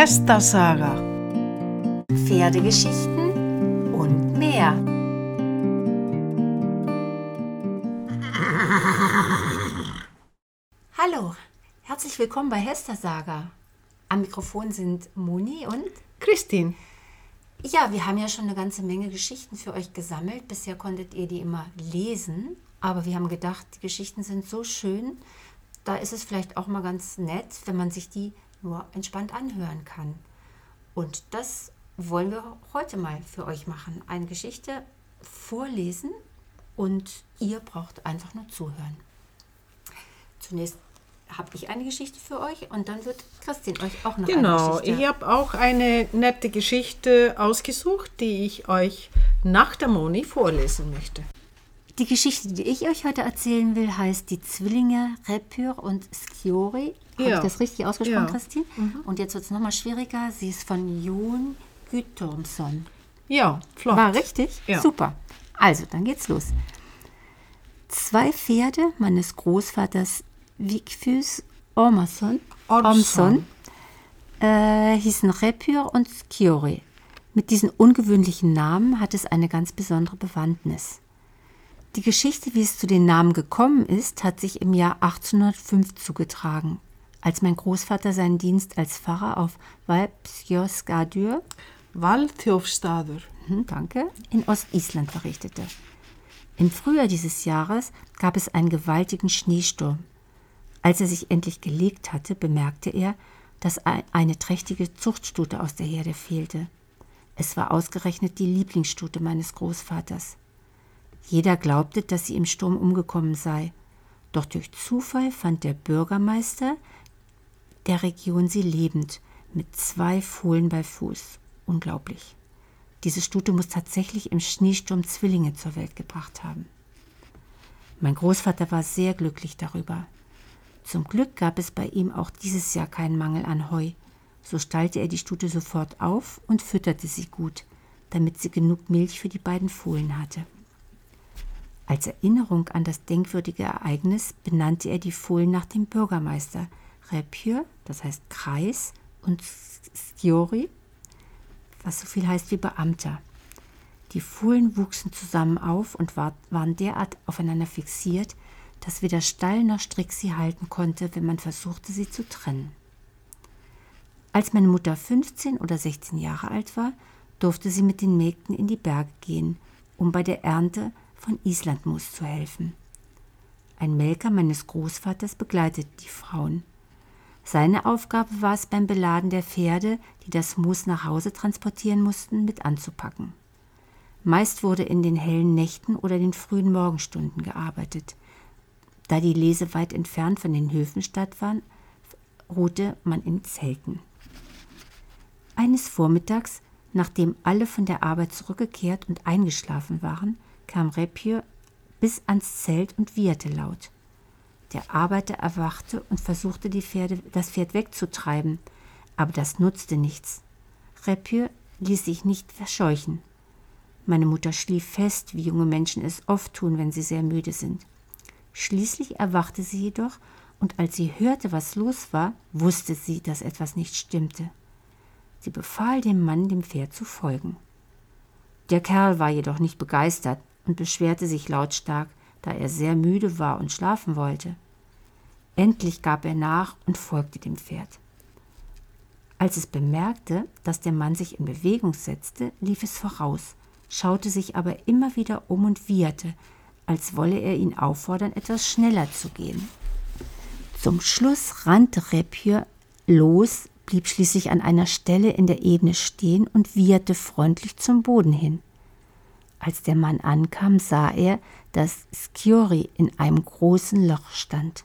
Hester-Saga. Pferdegeschichten und mehr. Hallo, herzlich willkommen bei Hester Saga. Am Mikrofon sind Moni und Christine. ja, wir haben ja schon eine ganze Menge Geschichten für euch gesammelt. Bisher konntet ihr die immer lesen, aber wir haben gedacht, die Geschichten sind so schön, da ist es vielleicht auch mal ganz nett, wenn man sich die nur entspannt anhören kann. Und das wollen wir heute mal für euch machen. Eine Geschichte vorlesen und ihr braucht einfach nur zuhören. Zunächst habe ich eine Geschichte für euch und dann wird Christine euch auch noch eine Genau, Geschichte. ich habe auch eine nette Geschichte ausgesucht, die ich euch nach der Moni vorlesen möchte. Die Geschichte, die ich euch heute erzählen will, heißt Die Zwillinge Repyr und Sciori. Habe Ja. ich das richtig ausgesprochen, Ja. Mhm. Christine? Und jetzt wird es nochmal schwieriger. Sie ist von Jon Guttormsson. Ja, flott. War richtig? Ja. Super. Also, dann geht's los. Zwei Pferde meines Großvaters Vigfus Ormason, Ormson. äh, hießen Repyr und Sciori. Mit diesen ungewöhnlichen Namen hat es eine ganz besondere Bewandtnis. Die Geschichte, wie es zu den Namen gekommen ist, hat sich im Jahr 1805 zugetragen, als mein Großvater seinen Dienst als Pfarrer auf Valpsjöskadur Waldhofstader. Mhm, danke, in Ostisland verrichtete. Im Frühjahr dieses Jahres gab es einen gewaltigen Schneesturm. Als er sich endlich gelegt hatte, bemerkte er, dass ei- eine trächtige Zuchtstute aus der Herde fehlte. Es war ausgerechnet die Lieblingsstute meines Großvaters. Jeder glaubte, dass sie im Sturm umgekommen sei. Doch durch Zufall fand der Bürgermeister der Region sie lebend, mit zwei Fohlen bei Fuß. Unglaublich. Diese Stute muss tatsächlich im Schneesturm Zwillinge zur Welt gebracht haben. Mein Großvater war sehr glücklich darüber. Zum Glück gab es bei ihm auch dieses Jahr keinen Mangel an Heu. So stallte er die Stute sofort auf und fütterte sie gut, damit sie genug Milch für die beiden Fohlen hatte. Als Erinnerung an das denkwürdige Ereignis benannte er die Fohlen nach dem Bürgermeister Repyr, das heißt Kreis, und Sciori, was so viel heißt wie Beamter. Die Fohlen wuchsen zusammen auf und war, waren derart aufeinander fixiert, dass weder Stall noch Strick sie halten konnte, wenn man versuchte, sie zu trennen. Als meine Mutter 15 oder 16 Jahre alt war, durfte sie mit den Mägden in die Berge gehen, um bei der Ernte von Islandmus zu helfen. Ein Melker meines Großvaters begleitete die Frauen. Seine Aufgabe war es beim Beladen der Pferde, die das Moos nach Hause transportieren mussten, mit anzupacken. Meist wurde in den hellen Nächten oder den frühen Morgenstunden gearbeitet. Da die Lese weit entfernt von den Höfen statt waren, ruhte man in Zelten. Eines Vormittags, nachdem alle von der Arbeit zurückgekehrt und eingeschlafen waren, kam Repyr bis ans Zelt und wieherte laut. Der Arbeiter erwachte und versuchte, Pferde, das Pferd wegzutreiben, aber das nutzte nichts. Repyr ließ sich nicht verscheuchen. Meine Mutter schlief fest, wie junge Menschen es oft tun, wenn sie sehr müde sind. Schließlich erwachte sie jedoch, und als sie hörte, was los war, wusste sie, dass etwas nicht stimmte. Sie befahl dem Mann, dem Pferd zu folgen. Der Kerl war jedoch nicht begeistert und beschwerte sich lautstark, da er sehr müde war und schlafen wollte. Endlich gab er nach und folgte dem Pferd. Als es bemerkte, dass der Mann sich in Bewegung setzte, lief es voraus, schaute sich aber immer wieder um und wieherte, als wolle er ihn auffordern, etwas schneller zu gehen. Zum Schluss rannte Repyr los, blieb schließlich an einer Stelle in der Ebene stehen und wieherte freundlich zum Boden hin. Als der Mann ankam, sah er, dass Sciori in einem großen Loch stand.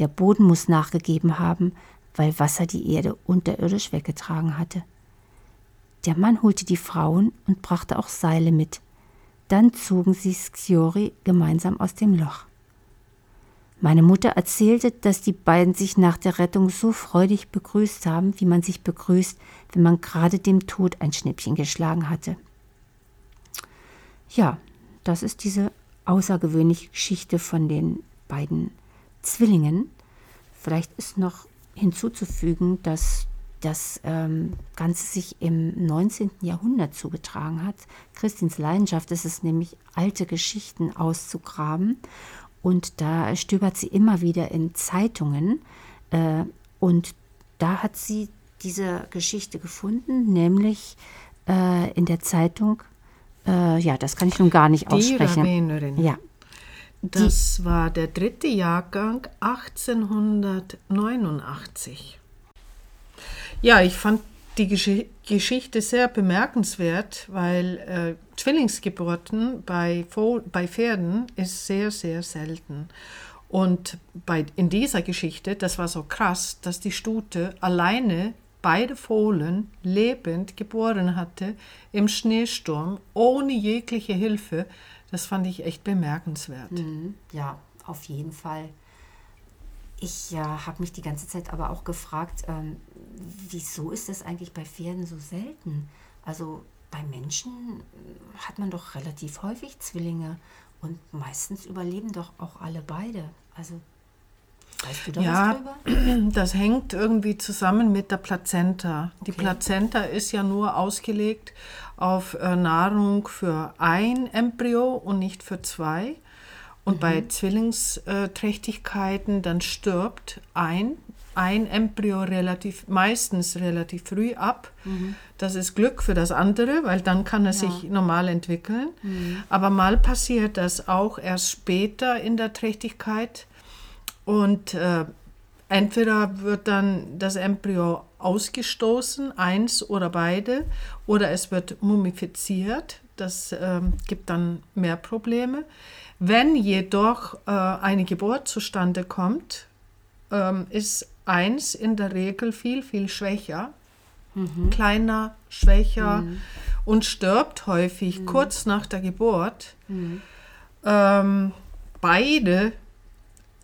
Der Boden muss nachgegeben haben, weil Wasser die Erde unterirdisch weggetragen hatte. Der Mann holte die Frauen und brachte auch Seile mit. Dann zogen sie Sciori gemeinsam aus dem Loch. Meine Mutter erzählte, dass die beiden sich nach der Rettung so freudig begrüßt haben, wie man sich begrüßt, wenn man gerade dem Tod ein Schnippchen geschlagen hatte. Ja, das ist diese außergewöhnliche Geschichte von den beiden Zwillingen. Vielleicht ist noch hinzuzufügen, dass das ähm, Ganze sich im 19. Jahrhundert zugetragen hat. Christins Leidenschaft ist es nämlich, alte Geschichten auszugraben. Und da stöbert sie immer wieder in Zeitungen. Äh, und da hat sie diese Geschichte gefunden, nämlich äh, in der Zeitung, äh, ja, das kann ich nun gar nicht aussprechen. Die Ravenerin. Ja. Das Die, war der dritte Jahrgang 1889. Ja, ich fand die Gesch Geschichte sehr bemerkenswert, weil äh, Zwillingsgeburten bei, bei Pferden ist sehr, sehr selten. Und bei, in dieser Geschichte, das war so krass, dass die Stute alleine beide Fohlen lebend geboren hatte im Schneesturm, ohne jegliche Hilfe. Das fand ich echt bemerkenswert. Mhm, ja, auf jeden Fall. Ich äh, habe mich die ganze Zeit aber auch gefragt, ähm, wieso ist das eigentlich bei Pferden so selten? Also bei Menschen hat man doch relativ häufig Zwillinge und meistens überleben doch auch alle beide. Also weißt du da ja, was drüber? Das hängt irgendwie zusammen mit der Plazenta. Okay. Die Plazenta ist ja nur ausgelegt auf äh, Nahrung für ein Embryo und nicht für zwei. Und mhm. bei Zwillingsträchtigkeiten dann stirbt ein, ein Embryo relativ, meistens relativ früh ab. Mhm. Das ist Glück für das andere, weil dann kann er ja. sich normal entwickeln. Mhm. Aber mal passiert das auch erst später in der Trächtigkeit. Und äh, entweder wird dann das Embryo ausgestoßen, eins oder beide, oder es wird mumifiziert. Das äh, gibt dann mehr Probleme. Wenn jedoch äh, eine Geburt zustande kommt, ähm, ist eins in der Regel viel, viel schwächer, mhm. kleiner, schwächer mhm. und stirbt häufig mhm. kurz nach der Geburt. Mhm. Ähm, beide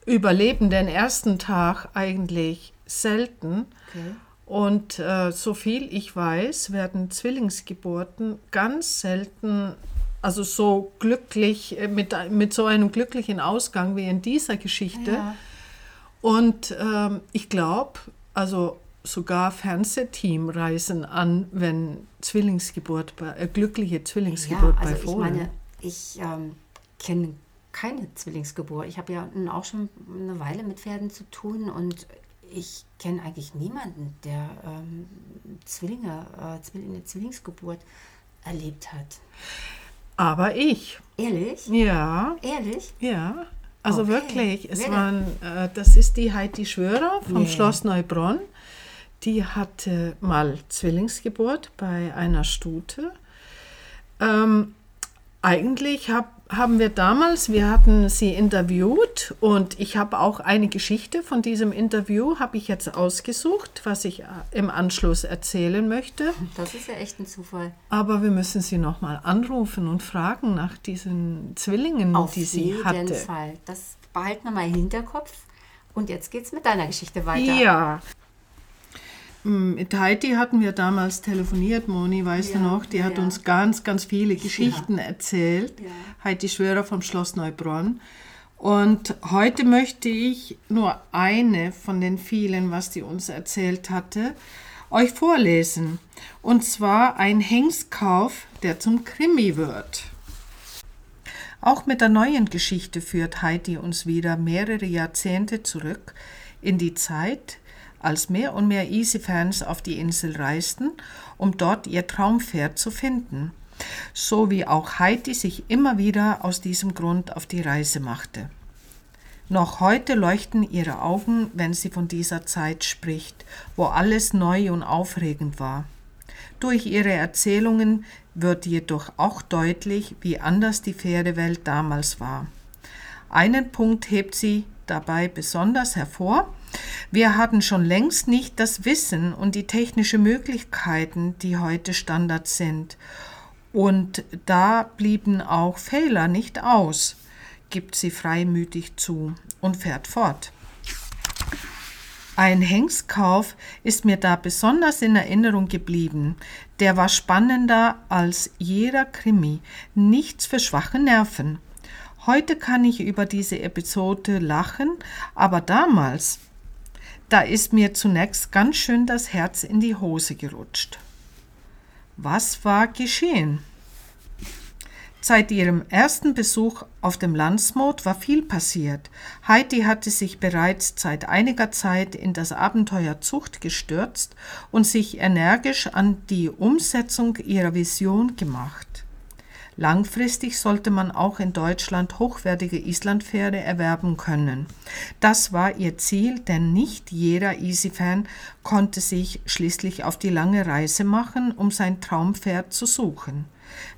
überleben den ersten Tag eigentlich selten. Okay. Und äh, so viel ich weiß, werden Zwillingsgeburten ganz selten also so glücklich, äh, mit, mit so einem glücklichen Ausgang wie in dieser Geschichte. Ja. Und ähm, ich glaube, also sogar Fernsehteam reisen an, wenn Zwillingsgeburt, bei, äh, glückliche Zwillingsgeburt ja, also bei Fohlen. Ich meine, ich ähm, kenne keine Zwillingsgeburt. Ich habe ja auch schon eine Weile mit Pferden zu tun und ich kenne eigentlich niemanden, der ähm, Zwillinge, äh, eine Zwillingsgeburt erlebt hat. Aber ich. Ehrlich? Ja. Ehrlich? Ja. Also okay. wirklich, es waren, äh, das ist die Heidi Schwörer vom nee. Schloss Neubronn. Die hatte mal Zwillingsgeburt bei einer Stute. Ähm, eigentlich habe haben wir damals, wir hatten sie interviewt und ich habe auch eine Geschichte von diesem Interview, habe ich jetzt ausgesucht, was ich äh, im Anschluss erzählen möchte. Das ist ja echt ein Zufall. Aber wir müssen sie nochmal anrufen und fragen nach diesen Zwillingen, Auf die sie hatte. Auf jeden Fall. Das behalten wir mal im Hinterkopf. Und jetzt geht es mit deiner Geschichte weiter. Ja, mit Heidi hatten wir damals telefoniert, Moni, weißt ja, du noch? Die ja, hat ja. uns ganz, ganz viele Geschichten erzählt. Heidi Schwörer vom Schloss Neubronn. Und heute möchte ich nur eine von den vielen, was die uns erzählt hatte, euch vorlesen. Und zwar ein Hengstkauf, der zum Krimi wird. Auch mit der neuen Geschichte führt Heidi uns wieder mehrere Jahrzehnte zurück in die Zeit, als mehr und mehr Easy-Fans auf die Insel reisten, um dort ihr Traumpferd zu finden, so wie auch Heidi sich immer wieder aus diesem Grund auf die Reise machte. Noch heute leuchten ihre Augen, wenn sie von dieser Zeit spricht, wo alles neu und aufregend war. Durch ihre Erzählungen wird jedoch auch deutlich, wie anders die Pferdewelt damals war. Einen Punkt hebt sie dabei besonders hervor, wir hatten schon längst nicht das Wissen und die technischen Möglichkeiten, die heute Standard sind. Und da blieben auch Fehler nicht aus, gibt sie freimütig zu und fährt fort. Ein Hengstkauf ist mir da besonders in Erinnerung geblieben. Der war spannender als jeder Krimi. Nichts für schwache Nerven. Heute kann ich über diese Episode lachen, aber damals Da ist mir zunächst ganz schön das Herz in die Hose gerutscht. Was war geschehen? Seit ihrem ersten Besuch auf dem Landsmoot war viel passiert. Heidi hatte sich bereits seit einiger Zeit in das Abenteuer Zucht gestürzt und sich energisch an die Umsetzung ihrer Vision gemacht. Langfristig sollte man auch in Deutschland hochwertige Islandpferde erwerben können. Das war ihr Ziel, denn nicht jeder Easy-Fan konnte sich schließlich auf die lange Reise machen, um sein Traumpferd zu suchen.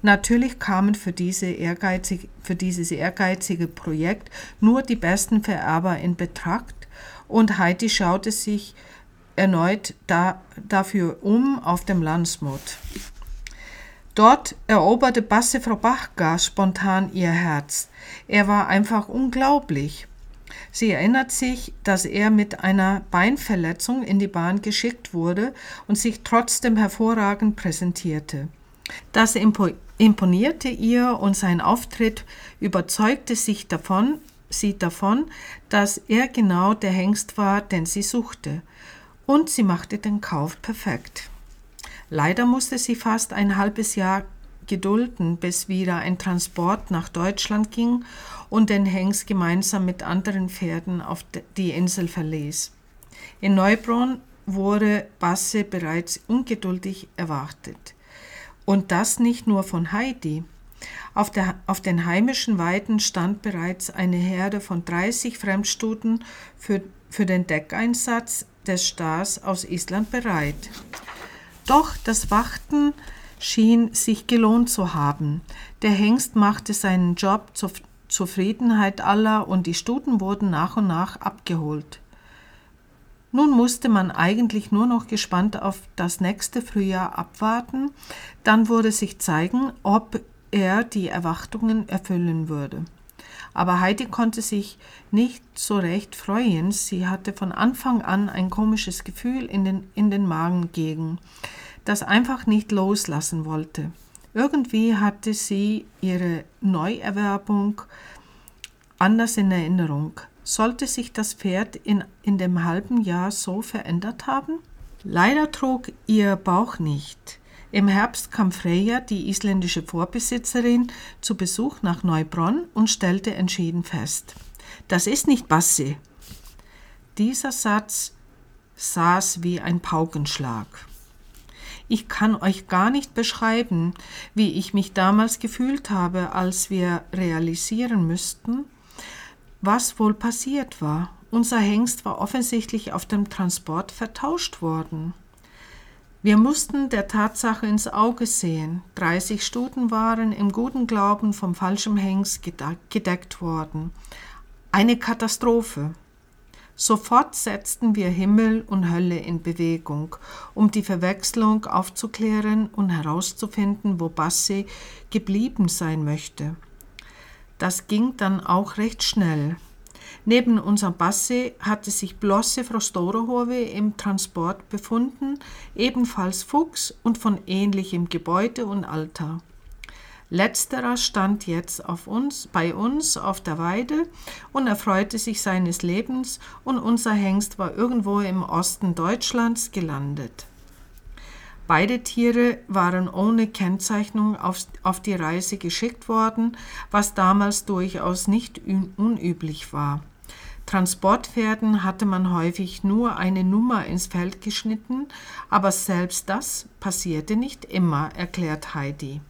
Natürlich kamen für, diese ehrgeizig, für dieses ehrgeizige Projekt nur die besten Vererber in Betracht und Heidi schaute sich erneut da, dafür um auf dem Landsmut. Dort eroberte Basse Frau Bachgar spontan ihr Herz. Er war einfach unglaublich. Sie erinnert sich, dass er mit einer Beinverletzung in die Bahn geschickt wurde und sich trotzdem hervorragend präsentierte. Das imponierte ihr und sein Auftritt überzeugte sich davon, sie davon, dass er genau der Hengst war, den sie suchte. Und sie machte den Kauf perfekt. Leider musste sie fast ein halbes Jahr gedulden, bis wieder ein Transport nach Deutschland ging und den Hengst gemeinsam mit anderen Pferden auf die Insel verließ. In Neubrunn wurde Basse bereits ungeduldig erwartet. Und das nicht nur von Heidi. Auf, der, auf den heimischen Weiden stand bereits eine Herde von 30 Fremdstuten für, für den Deckeinsatz des Stars aus Island bereit. Doch das Warten schien sich gelohnt zu haben. Der Hengst machte seinen Job zur Zufriedenheit aller und die Stuten wurden nach und nach abgeholt. Nun musste man eigentlich nur noch gespannt auf das nächste Frühjahr abwarten, dann würde sich zeigen, ob er die Erwartungen erfüllen würde. Aber Heidi konnte sich nicht so recht freuen, sie hatte von Anfang an ein komisches Gefühl in den, in den Magengegend, das einfach nicht loslassen wollte. Irgendwie hatte sie ihre Neuerwerbung anders in Erinnerung. Sollte sich das Pferd in, in dem halben Jahr so verändert haben? Leider trug ihr Bauch nicht. Im Herbst kam Freya, die isländische Vorbesitzerin, zu Besuch nach Neubronn und stellte entschieden fest: Das ist nicht Basse. Dieser Satz saß wie ein Paukenschlag. Ich kann euch gar nicht beschreiben, wie ich mich damals gefühlt habe, als wir realisieren müssten, was wohl passiert war. Unser Hengst war offensichtlich auf dem Transport vertauscht worden. Wir mussten der Tatsache ins Auge sehen. 30 Stuten waren im guten Glauben vom falschen Hengst gedeckt worden. Eine Katastrophe. Sofort setzten wir Himmel und Hölle in Bewegung, um die Verwechslung aufzuklären und herauszufinden, wo Bassi geblieben sein möchte. Das ging dann auch recht schnell. Neben unserem Basse hatte sich Blosse Frau Storehove im Transport befunden, ebenfalls Fuchs und von ähnlichem Gebäude und Alter. Letzterer stand jetzt auf uns, bei uns auf der Weide und erfreute sich seines Lebens, und unser Hengst war irgendwo im Osten Deutschlands gelandet. Beide Tiere waren ohne Kennzeichnung auf, auf die Reise geschickt worden, was damals durchaus nicht unüblich war. Transportpferden hatte man häufig nur eine Nummer ins Feld geschnitten, aber selbst das passierte nicht immer, erklärt Heidi.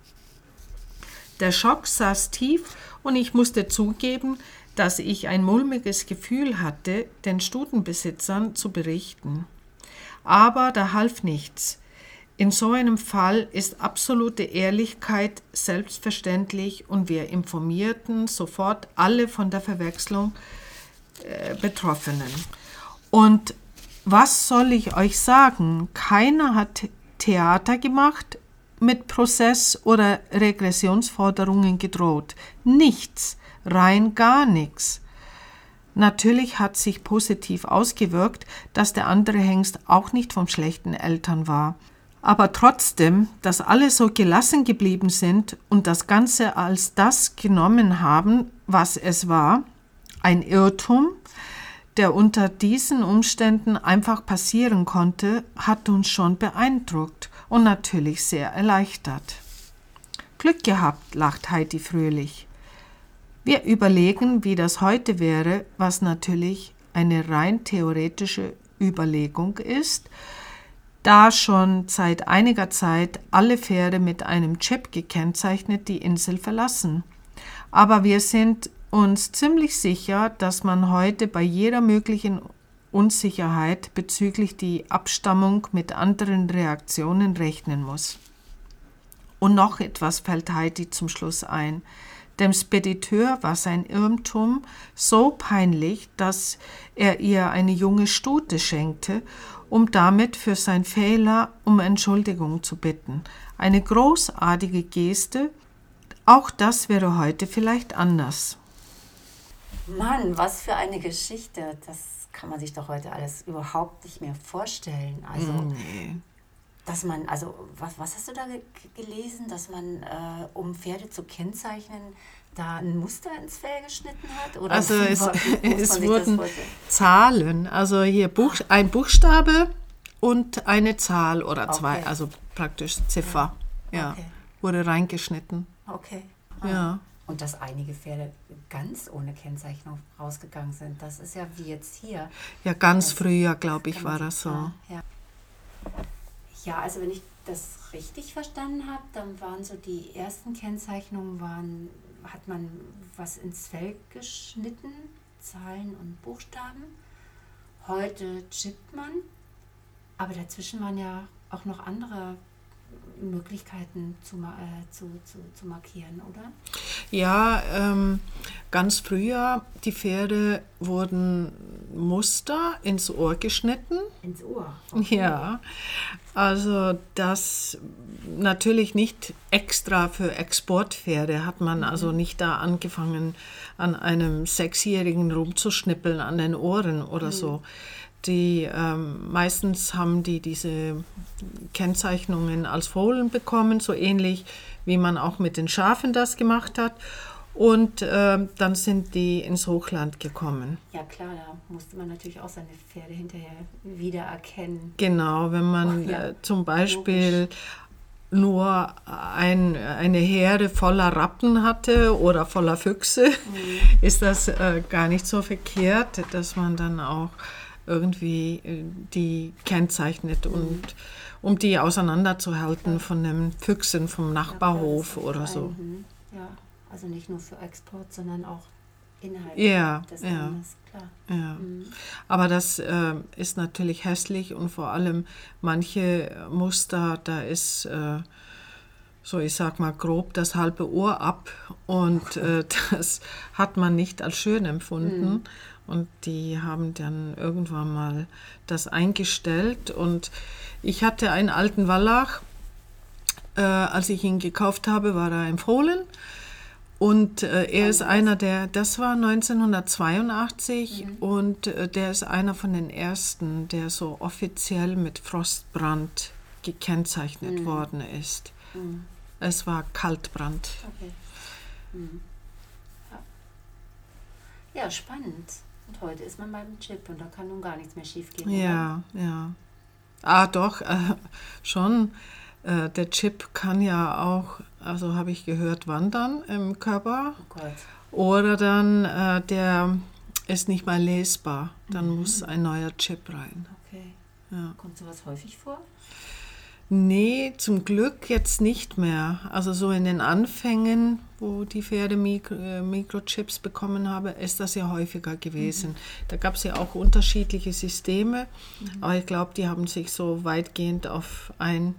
Der Schock saß tief und ich musste zugeben, dass ich ein mulmiges Gefühl hatte, den Stutenbesitzern zu berichten. Aber da half nichts. In so einem Fall ist absolute Ehrlichkeit selbstverständlich und wir informierten sofort alle von der Verwechslung äh, Betroffenen. Und was soll ich euch sagen? Keiner hat Theater gemacht, mit Prozess oder Regressionsforderungen gedroht. Nichts, rein gar nichts. Natürlich hat sich positiv ausgewirkt, dass der andere Hengst auch nicht vom schlechten Eltern war. Aber trotzdem, dass alle so gelassen geblieben sind und das Ganze als das genommen haben, was es war, ein Irrtum, der unter diesen Umständen einfach passieren konnte, hat uns schon beeindruckt und natürlich sehr erleichtert. Glück gehabt, lacht Heidi fröhlich. Wir überlegen, wie das heute wäre, was natürlich eine rein theoretische Überlegung ist, da schon seit einiger Zeit alle Pferde mit einem Chip gekennzeichnet die Insel verlassen. Aber wir sind uns ziemlich sicher, dass man heute bei jeder möglichen Unsicherheit bezüglich die Abstammung mit anderen Reaktionen rechnen muss. Und noch etwas fällt Heidi zum Schluss ein. Dem Spediteur war sein Irrtum so peinlich, dass er ihr eine junge Stute schenkte, um damit für sein Fehler um Entschuldigung zu bitten. Eine großartige Geste, auch das wäre heute vielleicht anders. Mann, was für eine Geschichte. Das kann man sich doch heute alles überhaupt nicht mehr vorstellen. Also, nee. Dass man, also, was, was hast du da gelesen, dass man, äh, um Pferde zu kennzeichnen, da ein Muster ins Fell geschnitten hat? Oder also, es, es wurden Zahlen, also hier Buch, ein Buchstabe und eine Zahl oder zwei, okay. also praktisch Ziffer, ja, ja okay. wurde reingeschnitten. Okay. Ah. Ja. Und dass einige Pferde ganz ohne Kennzeichnung rausgegangen sind, das ist ja wie jetzt hier. Ja, ganz das früher, glaube ich, war das so. Ja. Ja, also wenn ich das richtig verstanden habe, dann waren so die ersten Kennzeichnungen, waren, hat man was ins Feld geschnitten, Zahlen und Buchstaben. Heute chippt man, aber dazwischen waren ja auch noch andere Möglichkeiten zu, äh, zu, zu, zu markieren, oder? Ja, ähm, ganz früher, die Pferde wurden Muster ins Ohr geschnitten. Ins Ohr? Okay. Ja, also das natürlich nicht extra für Exportpferde hat man mhm. also nicht da angefangen, an einem Sechsjährigen rumzuschnippeln an den Ohren oder mhm. so die ähm, meistens haben die diese Kennzeichnungen als Fohlen bekommen, so ähnlich wie man auch mit den Schafen das gemacht hat. Und äh, dann sind die ins Hochland gekommen. Ja klar, da musste man natürlich auch seine Pferde hinterher wiedererkennen. Genau, wenn man oh, ja. äh, zum Beispiel Logisch. nur ein, eine Herde voller Rappen hatte oder voller Füchse, mhm. ist das äh, gar nicht so verkehrt, dass man dann auch irgendwie äh, die kennzeichnet mhm. und um die auseinanderzuhalten von den Füchsen vom Nachbarhof ja, oder so. Mhm. Ja, also nicht nur für Export, sondern auch innerhalb ja, des ja, Landes, klar. Ja. Mhm. Aber das äh, ist natürlich hässlich und vor allem manche Muster, da ist äh, so ich sag mal grob das halbe Ohr ab und äh, das hat man nicht als schön empfunden. Mhm. Und die haben dann irgendwann mal das eingestellt. Und ich hatte einen alten Wallach. Äh, als ich ihn gekauft habe, war er empfohlen. Und äh, er ist einer der, das war 1982 mhm. und äh, der ist einer von den ersten, der so offiziell mit Frostbrand gekennzeichnet mhm. worden ist. Mhm. Es war Kaltbrand. Okay. Mhm. Ja. ja, spannend. Und heute ist man beim Chip und da kann nun gar nichts mehr schief gehen. Ja, oder? ja. Ah, doch, äh, schon. Äh, der Chip kann ja auch, also habe ich gehört, wandern im Körper. Oh Gott. Oder dann, äh, der ist nicht mal lesbar. Dann mhm. muss ein neuer Chip rein. Okay. Ja. Kommt sowas häufig vor? Nee, zum Glück jetzt nicht mehr. Also so in den Anfängen, wo die Pferde Mikro, äh, Mikrochips bekommen haben, ist das ja häufiger gewesen. Mhm. Da gab es ja auch unterschiedliche Systeme, mhm. aber ich glaube, die haben sich so weitgehend auf ein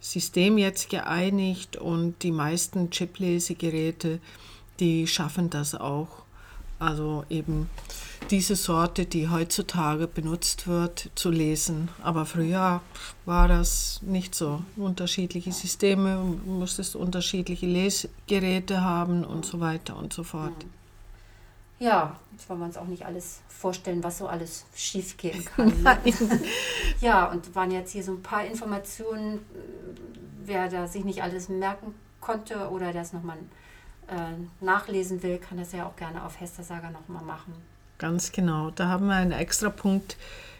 System jetzt geeinigt und die meisten Chip-Lesegeräte, die schaffen das auch. Also eben diese Sorte, die heutzutage benutzt wird, zu lesen. Aber früher war das nicht so. Unterschiedliche Systeme, musstest unterschiedliche Lesgeräte haben und so weiter und so fort. Ja, jetzt wollen wir uns auch nicht alles vorstellen, was so alles schiefgehen kann. Ne? ja, und waren jetzt hier so ein paar Informationen, wer da sich nicht alles merken konnte oder das nochmal äh, nachlesen will, kann das ja auch gerne auf Hester Saga nochmal machen. ganz genau. Da haben wir einen extra Punkt.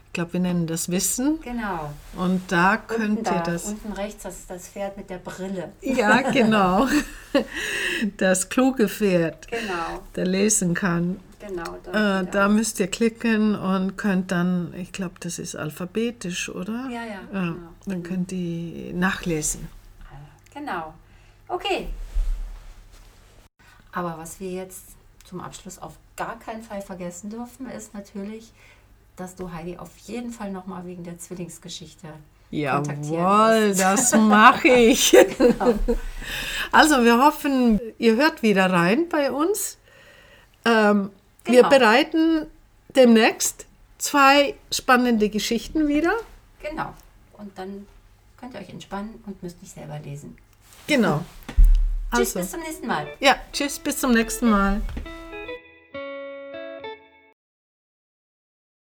Ich glaube, wir nennen das Wissen. Genau. Und da könnt da, ihr das. Unten rechts das, das Pferd mit der Brille. Ja, genau. Das kluge Pferd, Genau, der lesen kann. genau. Äh, da müsst ihr klicken und könnt dann, ich glaube, das ist alphabetisch, oder? Ja, ja, ja genau. Dann könnt ihr nachlesen. Genau. Okay. Aber was wir jetzt zum Abschluss auf gar keinen Fall vergessen dürfen, ist natürlich, dass du Heidi auf jeden Fall nochmal wegen der Zwillingsgeschichte Jawohl, das mache ich. Also wir hoffen, ihr hört wieder rein bei uns. Ähm, Wir Genau. bereiten demnächst zwei spannende Geschichten wieder. Genau. Und dann könnt ihr euch entspannen und müsst nicht selber lesen. Genau. Tschüss, Also, bis zum nächsten Mal. ja, tschüss, bis zum nächsten Mal.